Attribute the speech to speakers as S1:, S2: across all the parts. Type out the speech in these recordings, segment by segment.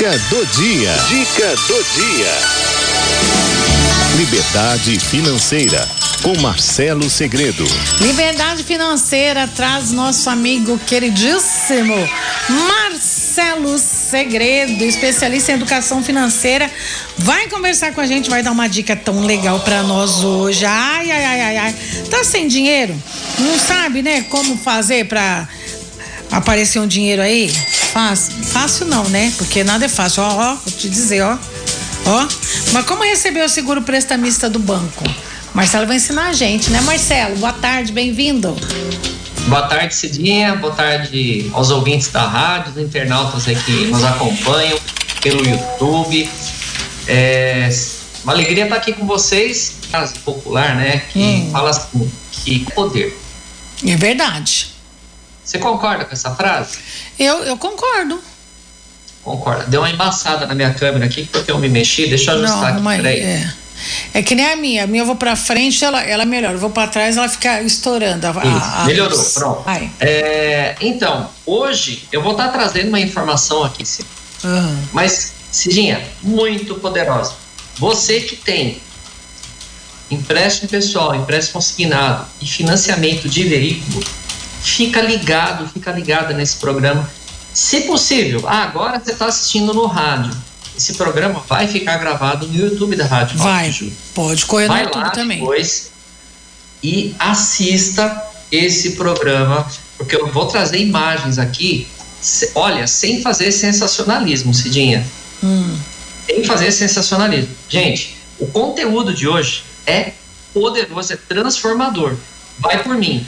S1: Dica do dia. Dica do dia. Liberdade financeira com Marcelo Segredo.
S2: Liberdade financeira traz nosso amigo queridíssimo Marcelo Segredo, especialista em educação financeira. Vai conversar com a gente, vai dar uma dica tão legal para nós hoje. Ai, ai, ai, ai, ai. Tá sem dinheiro? Não sabe, né, como fazer para aparecer um dinheiro aí? Fácil, fácil não, né? Porque nada é fácil. Ó, ó, vou te dizer, ó. Ó. Mas como receber o seguro prestamista do banco? Marcelo vai ensinar a gente, né, Marcelo? Boa tarde, bem-vindo.
S3: Boa tarde, Cidinha. Boa tarde aos ouvintes da rádio, os internautas aí que nos acompanham pelo YouTube. É uma alegria estar aqui com vocês. Frase popular, né? Que hum. fala assim, que poder.
S2: É verdade.
S3: Você concorda com essa frase?
S2: Eu, eu concordo.
S3: Concorda. Deu uma embaçada na minha câmera aqui porque eu me mexi. Deixa eu ajustar Não, aqui, peraí.
S2: É. É que nem a minha. A minha eu vou pra frente, ela, ela melhora. Eu vou pra trás, ela fica estourando. A,
S3: a, a melhorou, pronto. É, então, hoje eu vou estar tá trazendo uma informação aqui, sim. Uhum. Mas, Cidinha, muito poderosa. Você que tem empréstimo pessoal, empréstimo consignado e financiamento de veículo, fica ligado, fica ligada nesse programa. Se possível, ah, agora você está assistindo no rádio esse programa vai ficar gravado no YouTube da Rádio
S2: Vai, pode correr
S3: vai
S2: no YouTube
S3: lá
S2: também.
S3: Depois e assista esse programa, porque eu vou trazer imagens aqui. Olha, sem fazer sensacionalismo, Cidinha. Hum. Sem fazer sensacionalismo. Gente, o conteúdo de hoje é poderoso, é transformador. Vai por mim.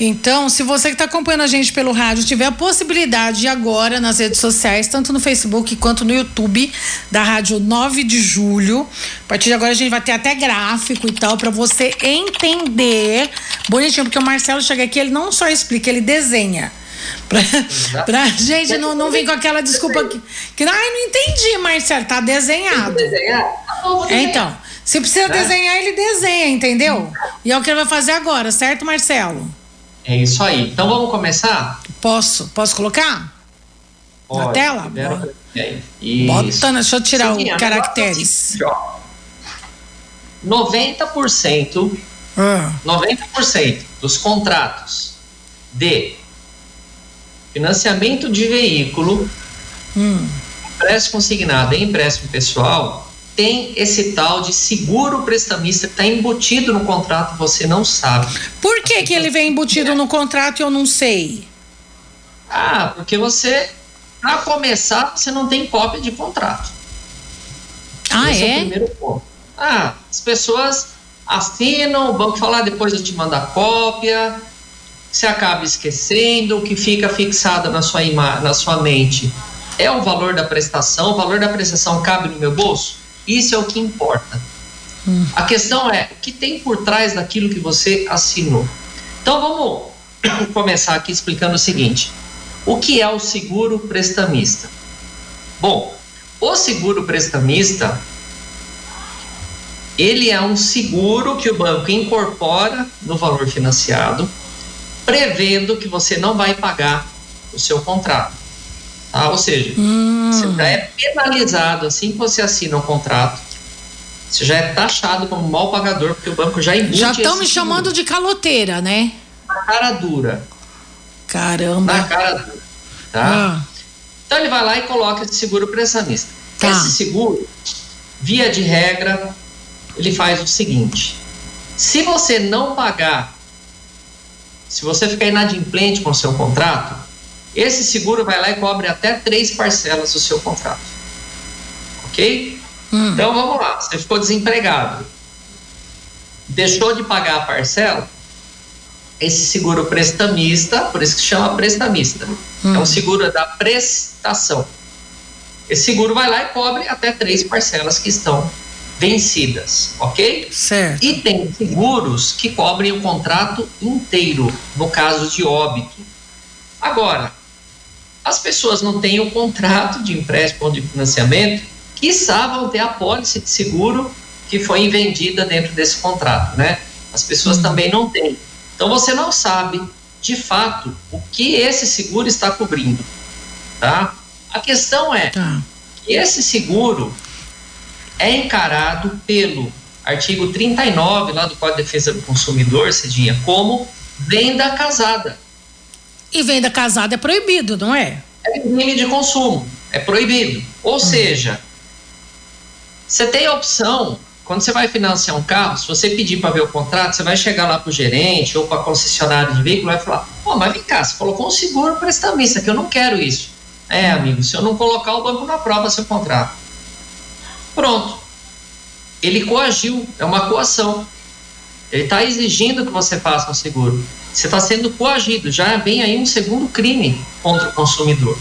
S2: Então, se você que está acompanhando a gente pelo rádio tiver a possibilidade de agora nas redes sociais, tanto no Facebook quanto no YouTube da Rádio 9 de Julho, a partir de agora a gente vai ter até gráfico e tal para você entender bonitinho, porque o Marcelo chega aqui, ele não só explica, ele desenha. Pra, pra gente não, não vir com aquela desculpa que, que. Ai, não entendi, Marcelo, tá desenhado. Tá é, então, se precisa né? desenhar, ele desenha, entendeu? E é o que ele vai fazer agora, certo, Marcelo?
S3: É isso aí. Então vamos começar?
S2: Posso? Posso colocar?
S3: Pode,
S2: Na tela? Bota, deixa eu tirar Sim, os caracteres.
S3: 90%, ah. 90% dos contratos de financiamento de veículo, hum. empréstimo consignado e empréstimo pessoal tem esse tal de seguro prestamista que está embutido no contrato, você não sabe.
S2: Por que, que ele vem embutido no contrato e eu não sei?
S3: Ah, porque você, para começar, você não tem cópia de contrato.
S2: Ah, Esse é?
S3: é o primeiro ponto. Ah, as pessoas assinam, o banco fala, ah, depois eu te mando a cópia, você acaba esquecendo, o que fica fixado na sua, na sua mente é o valor da prestação, o valor da prestação cabe no meu bolso? Isso é o que importa. Hum. A questão é o que tem por trás daquilo que você assinou. Então vamos começar aqui explicando o seguinte: o que é o seguro prestamista? Bom, o seguro prestamista ele é um seguro que o banco incorpora no valor financiado, prevendo que você não vai pagar o seu contrato. Tá? Ou seja, hum. você já é penalizado assim que você assina o um contrato. Você já é taxado como mal pagador, porque o banco já embute
S2: Já estão me chamando de caloteira, né?
S3: Na cara dura.
S2: Caramba.
S3: Na cara dura. Tá? Ah. Então ele vai lá e coloca esse seguro prestamista. Tá. Esse seguro, via de regra, ele faz o seguinte: se você não pagar, se você ficar inadimplente com o seu contrato, esse seguro vai lá e cobre até três parcelas do seu contrato. Ok? Hum. Então vamos lá, você ficou desempregado, deixou de pagar a parcela, esse seguro prestamista, por isso que chama prestamista, hum. é um seguro da prestação. Esse seguro vai lá e cobre até três parcelas que estão vencidas, ok?
S2: Certo.
S3: E tem seguros que cobrem o contrato inteiro, no caso de óbito. Agora, as pessoas não têm o contrato de empréstimo ou de financiamento, que vão ter a pólice de seguro que foi vendida dentro desse contrato, né? As pessoas uhum. também não têm. Então você não sabe, de fato, o que esse seguro está cobrindo, tá? A questão é, tá. E esse seguro é encarado pelo artigo 39 lá do Código de Defesa do Consumidor, Cidinha, como venda casada.
S2: E venda casada é proibido, não é?
S3: É crime de consumo, é proibido. Ou hum. seja, você tem a opção, quando você vai financiar um carro, se você pedir para ver o contrato, você vai chegar lá para o gerente ou para a concessionária de veículo e vai falar: Pô, mas vem cá, você colocou um seguro prestamista, que eu não quero isso. É, amigo, se eu não colocar o banco na prova seu contrato. Pronto ele coagiu, é uma coação. Ele está exigindo que você faça um seguro. Você está sendo coagido, já vem aí um segundo crime contra o consumidor.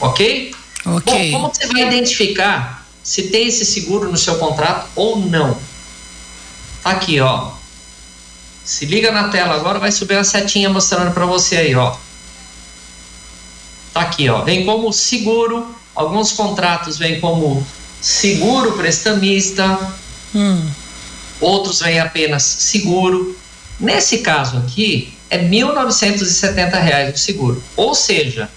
S3: Ok?
S2: Ok.
S3: Bom, como você vai identificar se tem esse seguro no seu contrato ou não? Tá aqui, ó. Se liga na tela agora, vai subir a setinha mostrando para você aí, ó. Tá aqui, ó. Vem como seguro, alguns contratos vêm como seguro prestamista, Hum. Outros vêm apenas seguro. Nesse caso aqui, é R$ 1.970 o seguro. Ou seja,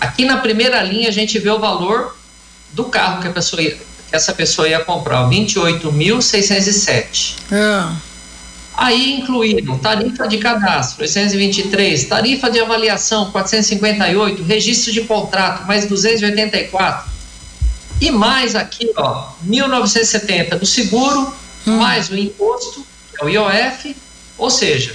S3: aqui na primeira linha a gente vê o valor do carro que, a pessoa ia, que essa pessoa ia comprar, 28.607. Ah. Aí incluíram tarifa de cadastro, 823, tarifa de avaliação, 458, registro de contrato, mais 284, e mais aqui, ó, 1970 do seguro, hum. mais o imposto, que é o IOF, ou seja,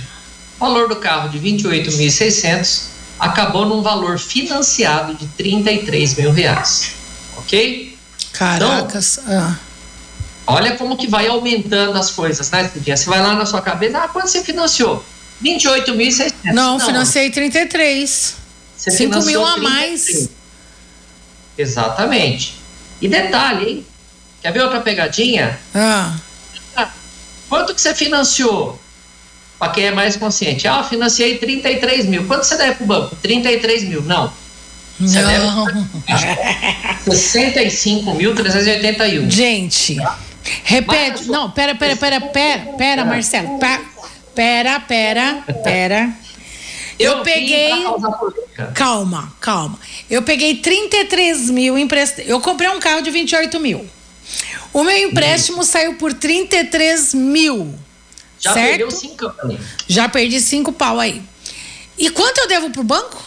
S3: o valor do carro de 28.600 acabou num valor financiado de 33 mil reais. Ok?
S2: Caracas. Então, ah.
S3: Olha como que vai aumentando as coisas, né, Cidinha? Você vai lá na sua cabeça, ah, quanto você financiou? 28.600.
S2: Não, Não, financiei 33. Você 5 mil a 33. mais.
S3: Exatamente. E detalhe, hein? Quer ver outra pegadinha?
S2: Ah
S3: quanto que você financiou? Para quem é mais consciente. Ah, financiei 33 mil. Quanto você deve para o banco? 33 mil. Não. Você
S2: Não.
S3: deve 65.381.
S2: Gente, repete. Não, pera, pera, pera, pera, pera, Marcelo. Pera, pera, pera. Eu, eu peguei. Calma, calma. Eu peguei 33 mil emprestado. Eu comprei um carro de 28 mil. O meu empréstimo saiu por 33 mil.
S3: Já
S2: certo?
S3: perdeu cinco
S2: Já perdi cinco pau aí. E quanto eu devo pro banco?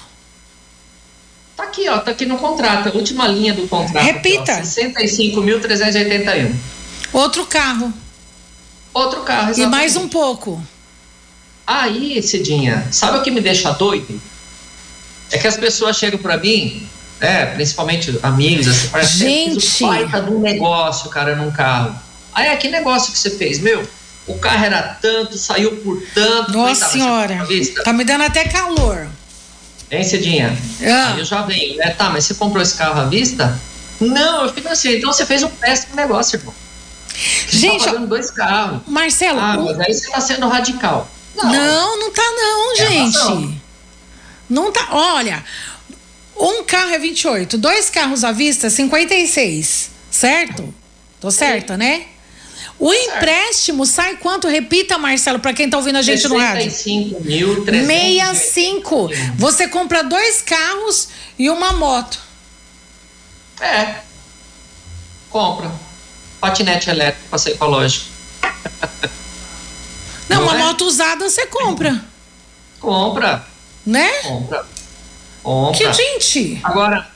S3: Tá aqui, ó. Tá aqui no contrato. A última linha do contrato.
S2: Repita.
S3: 65.381.
S2: Outro carro.
S3: Outro carro, exatamente.
S2: E mais um pouco.
S3: Aí, Cidinha, sabe o que me deixa doido? É que as pessoas chegam para mim, né, principalmente amigos, assim, parece
S2: Gente.
S3: que baita de um negócio, cara, num carro. Aí, é que negócio que você fez, meu? O carro era tanto, saiu por tanto.
S2: Nossa senhora, tá me dando até calor.
S3: Hein, Cidinha? Ah. Eu já venho, né? Tá, mas você comprou esse carro à vista? Não, eu financei. Então você fez um péssimo negócio, irmão. Você tá
S2: Gente, tá
S3: pagando dois carros.
S2: Marcelo.
S3: Ah, mas aí você tá sendo radical.
S2: Não, não, não tá não, é gente. Não tá. Olha, um carro é 28, dois carros à vista, 56. Certo? Tô certa, né? O certo. empréstimo sai quanto? Repita, Marcelo, para quem tá ouvindo a gente no rádio.
S3: 65 mil,
S2: 65. Você compra dois carros e uma moto.
S3: É. Compra. Patinete elétrico, passeio ecológico.
S2: Não, Não uma é? moto usada você compra.
S3: Compra.
S2: Né?
S3: Compra. Compra.
S2: Que gente.
S3: Agora.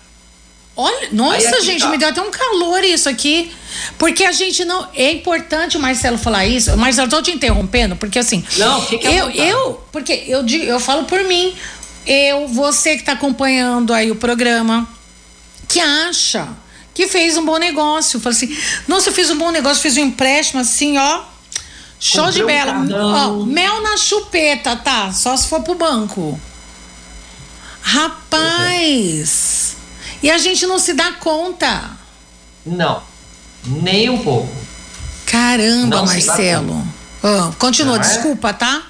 S2: Olha, nossa, gente, tá. me deu até um calor isso aqui. Porque a gente não. É importante o Marcelo falar isso. Marcelo, tô te interrompendo, porque assim.
S3: Não, fica
S2: eu, eu Porque eu, eu falo por mim. Eu, você que está acompanhando aí o programa, que acha que fez um bom negócio. Fala assim, nossa, eu fiz um bom negócio, fiz um empréstimo assim, ó Show Comprei de bela. Um Ó, mel na chupeta, tá? Só se for pro banco. Rapaz! E a gente não se dá conta.
S3: Não, nem um pouco.
S2: Caramba, não Marcelo. Oh, continua, é? desculpa, tá?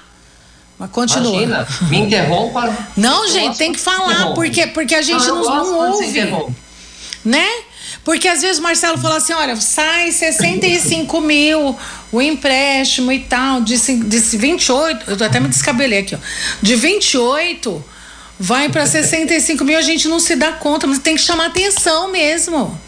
S2: Mas continua.
S3: Imagina, me interrompa.
S2: Não, gente, tem que falar, porque, porque a gente não, não, não ouve. Né? Porque às vezes o Marcelo fala assim: olha, sai 65 mil o empréstimo e tal, de, de 28, eu até me descabelei aqui, ó. De 28 vai para 65 mil, a gente não se dá conta, mas tem que chamar atenção mesmo.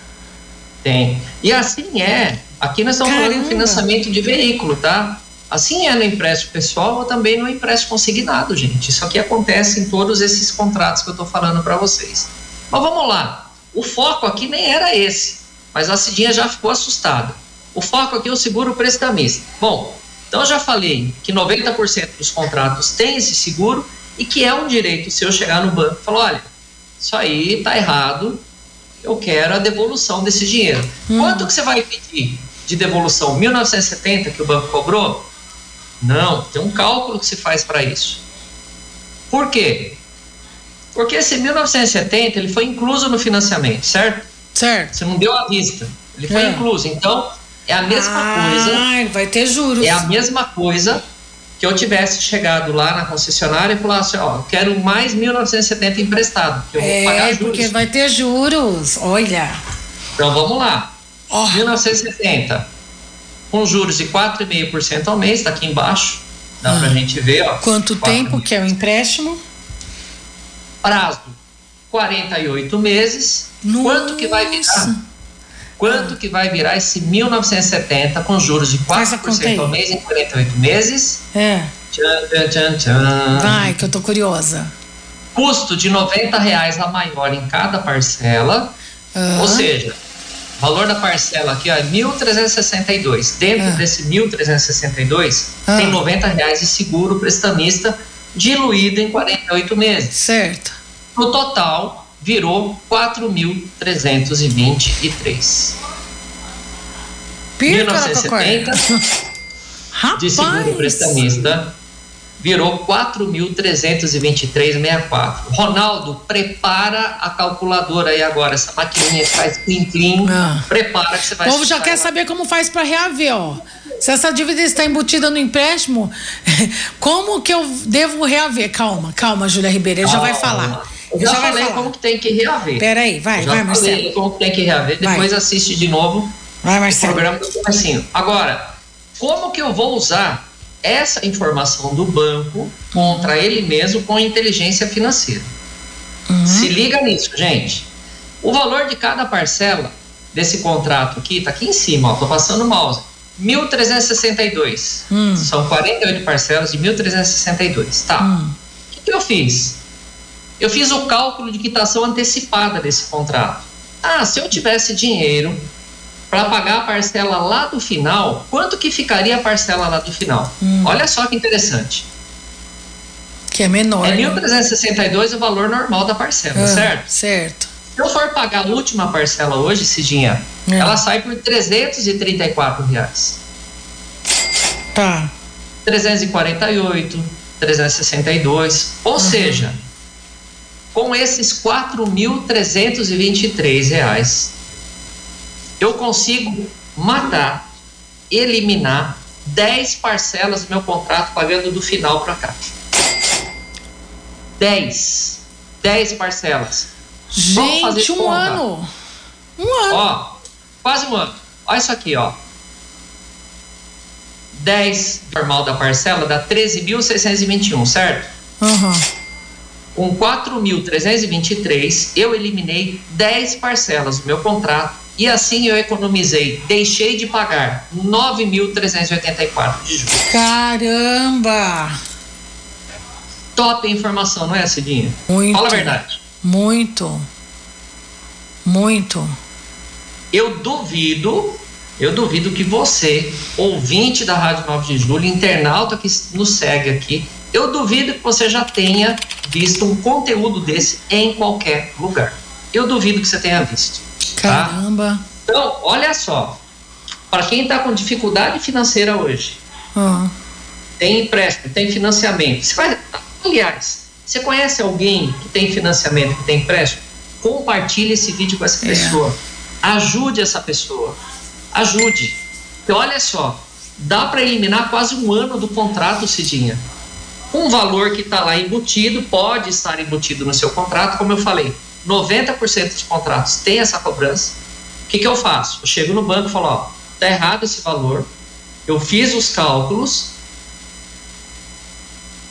S3: Tem. E assim é. Aqui nós estamos Caramba. falando de financiamento de veículo, tá? Assim é no empréstimo pessoal ou também no empréstimo consignado, gente. Isso aqui acontece em todos esses contratos que eu estou falando para vocês. Mas vamos lá. O foco aqui nem era esse, mas a Cidinha já ficou assustada. O foco aqui é o seguro prestamista. Bom, então eu já falei que 90% dos contratos tem esse seguro e que é um direito se eu chegar no banco e falar, olha, isso aí está errado, eu quero a devolução desse dinheiro. Hum. Quanto que você vai pedir de devolução? 1970 que o banco cobrou? Não, tem um cálculo que se faz para isso. Por quê? Porque esse 1970 ele foi incluso no financiamento, certo?
S2: Certo.
S3: Você não deu à vista. Ele foi é. incluso. Então, é a mesma
S2: ah,
S3: coisa.
S2: vai ter juros.
S3: É a mesma coisa que eu tivesse chegado lá na concessionária e falasse, ó, quero mais 1970 emprestado, que eu
S2: é,
S3: vou pagar juros.
S2: porque vai ter juros, olha.
S3: Então vamos lá. Oh. 1970 com juros de 4,5% ao mês, está aqui embaixo, dá ah. para a gente ver. Ó,
S2: Quanto tempo que é o empréstimo?
S3: Prazo, 48 meses. Nossa. Quanto que vai virar? Quanto que vai virar esse 1970 com juros de 4% ao mês em 48 meses?
S2: É.
S3: Tchan, tchan, tchan,
S2: Vai, que eu tô curiosa.
S3: Custo de 90 reais a maior em cada parcela. Ou seja, valor da parcela aqui ó, é 1.362. Dentro ah. desse 1.362 ah. tem 90 reais de seguro prestamista diluído em 48 meses.
S2: Certo.
S3: No total, virou 4.323. 1970 de seguro prestamista virou 4.323,64. Ronaldo, prepara a calculadora aí agora. Essa maquininha que faz clim-clim. Ah. Prepara que você vai...
S2: O povo já quer saber como faz para reaver, ó. Se essa dívida está embutida no empréstimo, como que eu devo reaver? Calma, calma, Júlia Ribeiro, ele já vai falar.
S3: Eu já, já falei como que tem que reaver.
S2: Peraí, vai, vai, Marcelo.
S3: Falei como que tem que reaver, depois vai. assiste de novo
S2: vai, Marcelo.
S3: o programa do comecinho. Agora, como que eu vou usar essa informação do banco contra ele mesmo com inteligência financeira. Uhum. Se liga nisso, gente. O valor de cada parcela desse contrato aqui, está aqui em cima, ó, tô passando o mouse. 1.362. Hum. São 48 parcelas de 1.362. Tá. Hum. O que, que eu fiz? Eu fiz o cálculo de quitação antecipada desse contrato. Ah, se eu tivesse dinheiro para pagar a parcela lá do final, quanto que ficaria a parcela lá do final? Hum. Olha só que interessante.
S2: Que é menor.
S3: É 1.362 né? o valor normal da parcela, ah, certo?
S2: Certo.
S3: Se eu for pagar a última parcela hoje, Cidinha, é. ela sai por 334 reais.
S2: Tá.
S3: 348, 362. Ou uhum. seja, com esses 4.323 reais, eu consigo matar, eliminar 10 parcelas do meu contrato pagando do final para cá. 10. 10 parcelas.
S2: Gente, um conta. ano. Um ano.
S3: Ó, quase um ano. Olha isso aqui, ó. 10 normal da parcela dá 13.621, certo?
S2: Uhum.
S3: Com 4.323, eu eliminei 10 parcelas do meu contrato e assim eu economizei, deixei de pagar 9.384 de juros.
S2: Caramba!
S3: Top informação, não é, Cidinha?
S2: Muito.
S3: Fala a verdade.
S2: Muito. Muito.
S3: Eu duvido, eu duvido que você, ouvinte da Rádio 9 de Julho, internauta que nos segue aqui, eu duvido que você já tenha visto um conteúdo desse em qualquer lugar. Eu duvido que você tenha visto.
S2: Tá? Caramba.
S3: Então, olha só. Para quem está com dificuldade financeira hoje,
S2: uhum.
S3: tem empréstimo, tem financiamento. Você vai, aliás, você conhece alguém que tem financiamento, que tem empréstimo? Compartilhe esse vídeo com essa é. pessoa. Ajude essa pessoa. Ajude. Porque olha só, dá para eliminar quase um ano do contrato, Cidinha. Um valor que está lá embutido, pode estar embutido no seu contrato, como eu falei 90% dos contratos tem essa cobrança. O que, que eu faço? Eu chego no banco e falo: ó, tá errado esse valor. Eu fiz os cálculos.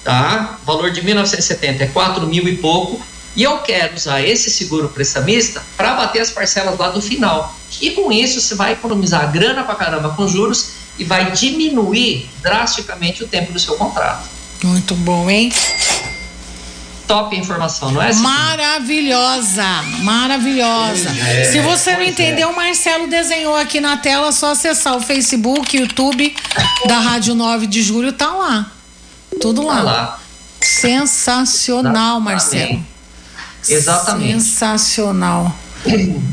S3: Tá? O valor de 1970 é 4 mil e pouco. E eu quero usar esse seguro prestamista para bater as parcelas lá do final. E com isso você vai economizar grana pra caramba com juros e vai diminuir drasticamente o tempo do seu contrato.
S2: Muito bom, hein?
S3: Top informação, não é?
S2: Maravilhosa, maravilhosa. É, Se você não entendeu, é. o Marcelo desenhou aqui na tela, é só acessar o Facebook, YouTube da Rádio 9 de Julho, tá lá. Tudo lá. Tá lá. Sensacional, Marcelo.
S3: Exatamente.
S2: Sensacional.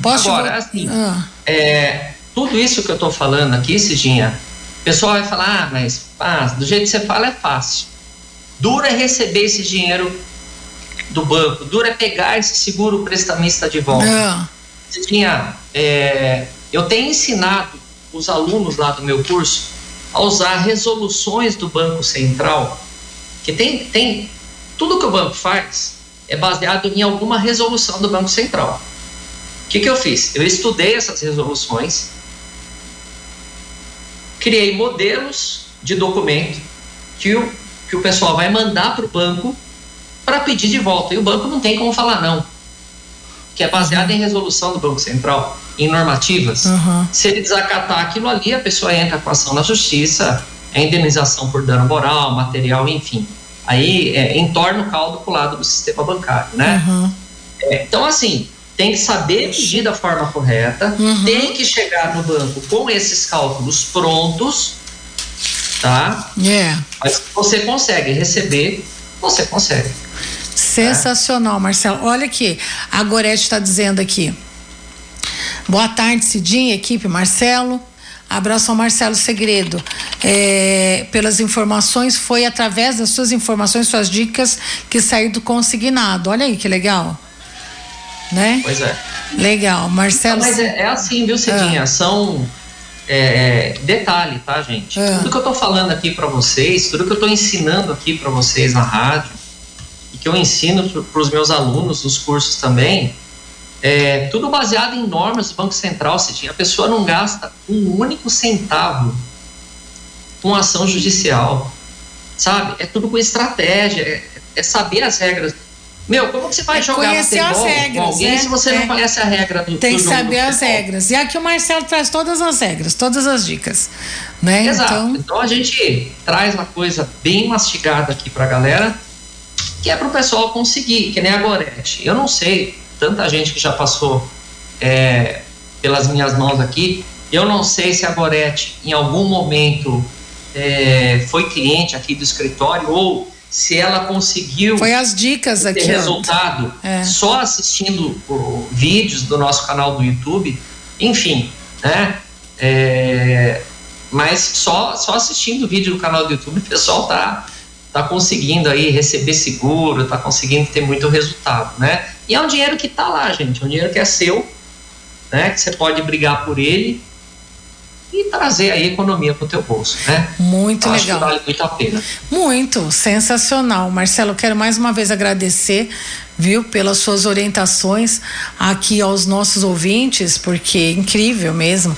S3: Posso Agora, assim, ah. é, tudo isso que eu estou falando aqui, Cidinha, o pessoal vai falar, ah, mas ah, do jeito que você fala é fácil. Dura é receber esse dinheiro do banco, dura é pegar esse seguro prestamista de volta. Ah. Cidinha, é, eu tenho ensinado os alunos lá do meu curso a usar resoluções do Banco Central, que tem, tem tudo que o banco faz é baseado em alguma resolução do Banco Central. O que, que eu fiz? Eu estudei essas resoluções, criei modelos de documento que o, que o pessoal vai mandar para o banco para pedir de volta. E o banco não tem como falar não, que é baseado em resolução do Banco Central, em normativas. Uhum. Se ele desacatar aquilo ali, a pessoa entra com ação na justiça, é indenização por dano moral, material, enfim aí é, entorna o caldo para o lado do sistema bancário, né? Uhum. É, então, assim, tem que saber pedir da forma correta, uhum. tem que chegar no banco com esses cálculos prontos, tá?
S2: Yeah.
S3: Mas você consegue receber, você consegue.
S2: Sensacional, Marcelo. Olha aqui, a Gorete está dizendo aqui. Boa tarde, Cidinha, equipe Marcelo. Abraço ao Marcelo Segredo. É, pelas informações, foi através das suas informações, suas dicas, que saiu do consignado. Olha aí que legal. Né?
S3: Pois é.
S2: Legal. Marcelo.
S3: Mas é, é assim, viu, Cidinha? Ah. São. É, é, detalhe, tá, gente? Ah. Tudo que eu tô falando aqui para vocês, tudo que eu tô ensinando aqui para vocês na rádio, e que eu ensino para os meus alunos nos cursos também, é, tudo baseado em normas do Banco Central, Cidinha. A pessoa não gasta um único centavo com ação judicial, sabe? É tudo com estratégia, é, é saber as regras. Meu, como que você vai é jogar
S2: conhecer as regras, com
S3: alguém
S2: né?
S3: se você
S2: é.
S3: não conhece a regra do
S2: Tem
S3: que
S2: saber as regras. E aqui o Marcelo traz todas as regras, todas as dicas, né?
S3: Exato. Então, então a gente traz uma coisa bem mastigada aqui pra galera, que é pro pessoal conseguir, que nem a Gorete. Eu não sei tanta gente que já passou é, pelas minhas mãos aqui. Eu não sei se a Gorete em algum momento é, foi cliente aqui do escritório ou se ela conseguiu
S2: foi as dicas
S3: ter
S2: aqui
S3: resultado é. só assistindo o, vídeos do nosso canal do YouTube, enfim, né? É, mas só só assistindo o vídeo do canal do YouTube o pessoal tá tá conseguindo aí receber seguro, tá conseguindo ter muito resultado, né? E é um dinheiro que está lá, gente. É um dinheiro que é seu, né? Que você pode brigar por ele e trazer aí economia para o teu bolso, né?
S2: Muito
S3: Acho
S2: legal.
S3: Que vale muito a pena.
S2: Muito, sensacional. Marcelo, quero mais uma vez agradecer, viu, pelas suas orientações aqui aos nossos ouvintes, porque é incrível mesmo,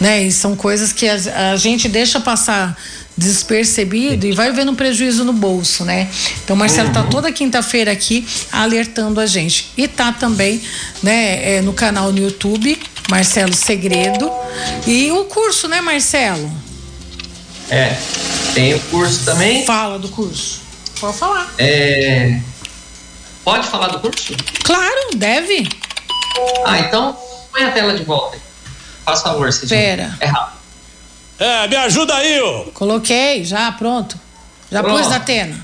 S2: né? E são coisas que a, a gente deixa passar despercebido e vai vendo um prejuízo no bolso, né? Então, Marcelo está uhum. toda quinta-feira aqui alertando a gente. E tá também, né, é, no canal no YouTube, Marcelo Segredo. E o curso, né, Marcelo?
S3: É, tem o curso também.
S2: Fala do curso. Pode falar.
S3: É, pode falar do curso?
S2: Claro, deve.
S3: Ah, então põe a tela de volta. Faz favor, Cidinha.
S2: Pera.
S3: É rápido.
S4: É, me ajuda aí, ô.
S2: Coloquei, já, pronto. Já pronto. pus na tena.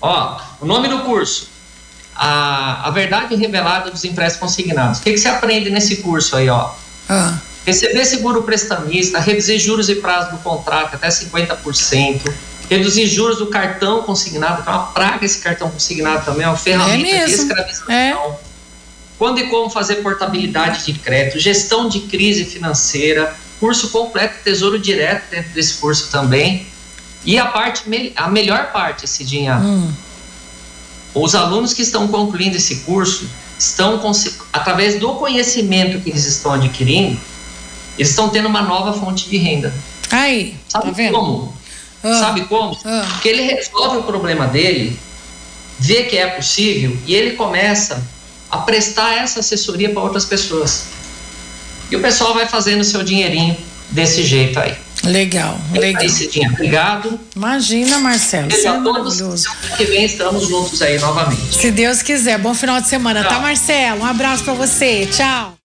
S3: Ó, o nome do curso. A, a verdade revelada dos empréstimos consignados. O que, que você aprende nesse curso aí, ó? Ah. Receber seguro prestamista, reduzir juros e prazo do contrato até 50%, reduzir juros do cartão consignado, que é uma praga esse cartão consignado também, é uma ferramenta é de escravização. É. Quando e como fazer portabilidade de crédito, gestão de crise financeira, curso completo Tesouro Direto dentro desse curso também. E a parte, a melhor parte, Cidinha, hum. os alunos que estão concluindo esse curso estão, através do conhecimento que eles estão adquirindo, eles estão tendo uma nova fonte de renda.
S2: Aí,
S3: Sabe
S2: tá vendo?
S3: como? Ah. Sabe como? Ah. Porque ele resolve o problema dele vê que é possível e ele começa a prestar essa assessoria para outras pessoas. E o pessoal vai fazendo seu dinheirinho desse jeito aí.
S2: Legal, legal. Aí,
S3: Cidinha, obrigado.
S2: Imagina, Marcelo.
S3: Beijo a todos. Semana que vem estamos juntos aí novamente.
S2: Se Deus quiser. Bom final de semana, tá, Tchau. tá, Marcelo? Um abraço para você. Tchau.